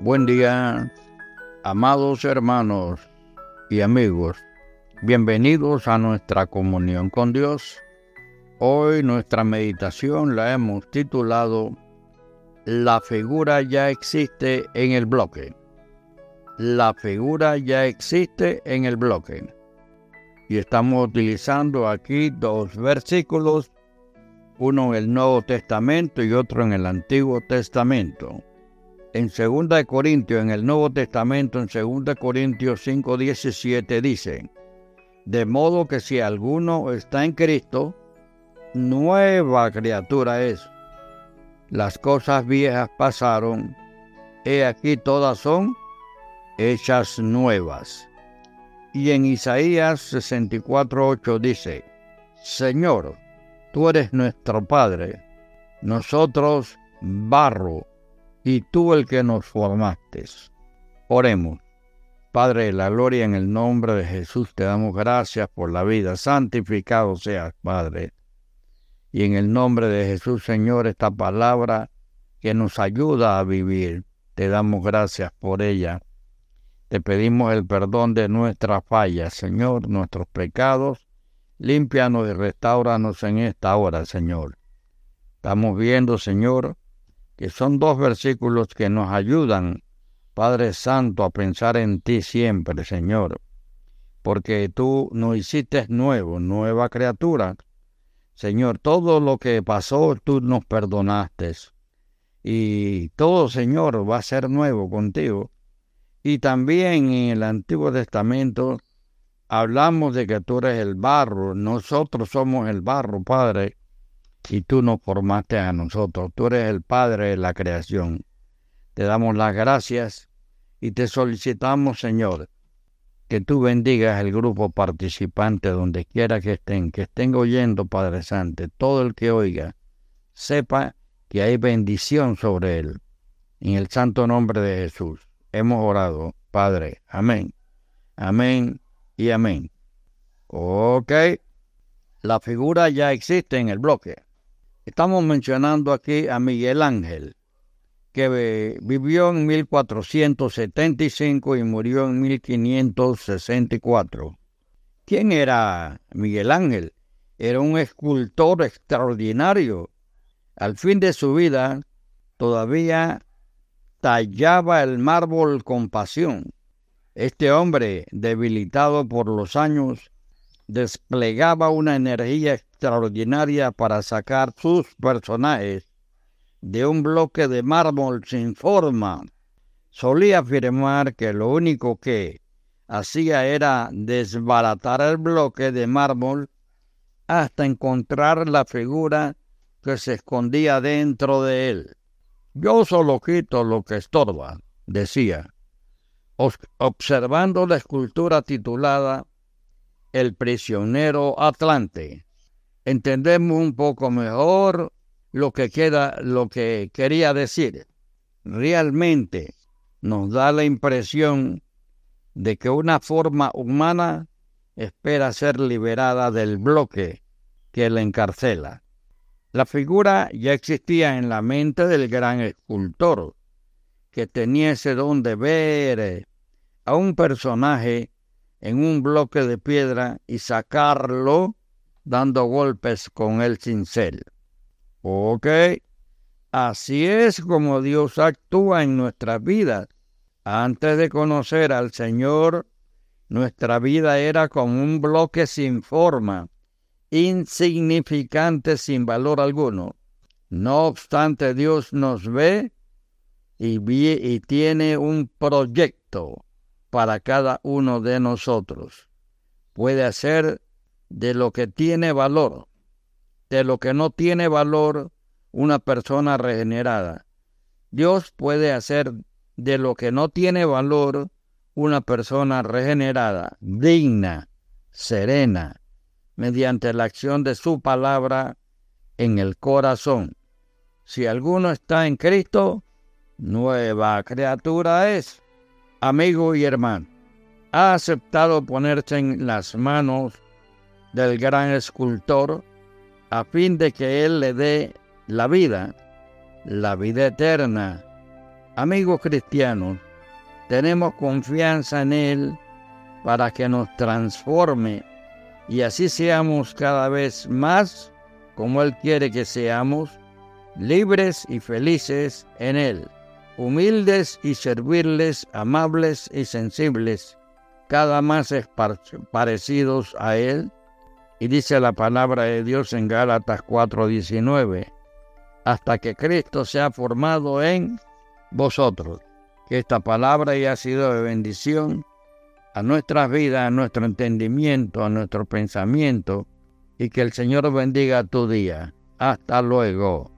Buen día, amados hermanos y amigos. Bienvenidos a nuestra comunión con Dios. Hoy nuestra meditación la hemos titulado La figura ya existe en el bloque. La figura ya existe en el bloque. Y estamos utilizando aquí dos versículos, uno en el Nuevo Testamento y otro en el Antiguo Testamento en 2 Corintios, en el Nuevo Testamento, en 2 Corintios 5:17 dice, de modo que si alguno está en Cristo, nueva criatura es. Las cosas viejas pasaron, he aquí todas son hechas nuevas. Y en Isaías 64:8 dice, Señor, tú eres nuestro Padre, nosotros barro y tú el que nos formaste. Oremos. Padre de la gloria, en el nombre de Jesús te damos gracias por la vida. Santificado seas, Padre. Y en el nombre de Jesús, Señor, esta palabra que nos ayuda a vivir, te damos gracias por ella. Te pedimos el perdón de nuestras fallas, Señor, nuestros pecados. Límpianos y restauranos en esta hora, Señor. Estamos viendo, Señor, que son dos versículos que nos ayudan, Padre Santo, a pensar en ti siempre, Señor, porque tú nos hiciste nuevo, nueva criatura. Señor, todo lo que pasó tú nos perdonaste. Y todo, Señor, va a ser nuevo contigo. Y también en el Antiguo Testamento hablamos de que tú eres el barro, nosotros somos el barro, Padre, y tú nos formaste a nosotros. Tú eres el Padre de la creación. Te damos las gracias y te solicitamos, Señor, que tú bendigas el grupo participante donde quiera que estén, que estén oyendo, Padre Santo. Todo el que oiga, sepa que hay bendición sobre él. En el santo nombre de Jesús hemos orado, Padre. Amén. Amén y amén. Ok. La figura ya existe en el bloque. Estamos mencionando aquí a Miguel Ángel, que vivió en 1475 y murió en 1564. ¿Quién era Miguel Ángel? Era un escultor extraordinario. Al fin de su vida, todavía tallaba el mármol con pasión. Este hombre, debilitado por los años, desplegaba una energía extraordinaria para sacar sus personajes de un bloque de mármol sin forma. Solía afirmar que lo único que hacía era desbaratar el bloque de mármol hasta encontrar la figura que se escondía dentro de él. Yo solo quito lo que estorba, decía, observando la escultura titulada el prisionero Atlante. Entendemos un poco mejor lo que queda, lo que quería decir. Realmente nos da la impresión de que una forma humana espera ser liberada del bloque que la encarcela. La figura ya existía en la mente del gran escultor, que tenía ese don de ver a un personaje en un bloque de piedra y sacarlo dando golpes con el cincel. Ok, así es como Dios actúa en nuestras vidas. Antes de conocer al Señor, nuestra vida era como un bloque sin forma, insignificante sin valor alguno. No obstante, Dios nos ve y, y tiene un proyecto para cada uno de nosotros. Puede hacer de lo que tiene valor, de lo que no tiene valor, una persona regenerada. Dios puede hacer de lo que no tiene valor una persona regenerada, digna, serena, mediante la acción de su palabra en el corazón. Si alguno está en Cristo, nueva criatura es amigo y hermano, ha aceptado ponerse en las manos del gran escultor a fin de que Él le dé la vida, la vida eterna, Amigos cristianos, tenemos confianza en Él para que nos transforme y así seamos cada vez más como Él quiere que seamos, libres y felices en Él, humildes y servirles, amables y sensibles, cada más parecidos a Él. Y dice la palabra de Dios en Gálatas 4:19, hasta que Cristo sea formado en vosotros. Que esta palabra haya sido de bendición a nuestras vidas, a nuestro entendimiento, a nuestro pensamiento, y que el Señor bendiga tu día. Hasta luego.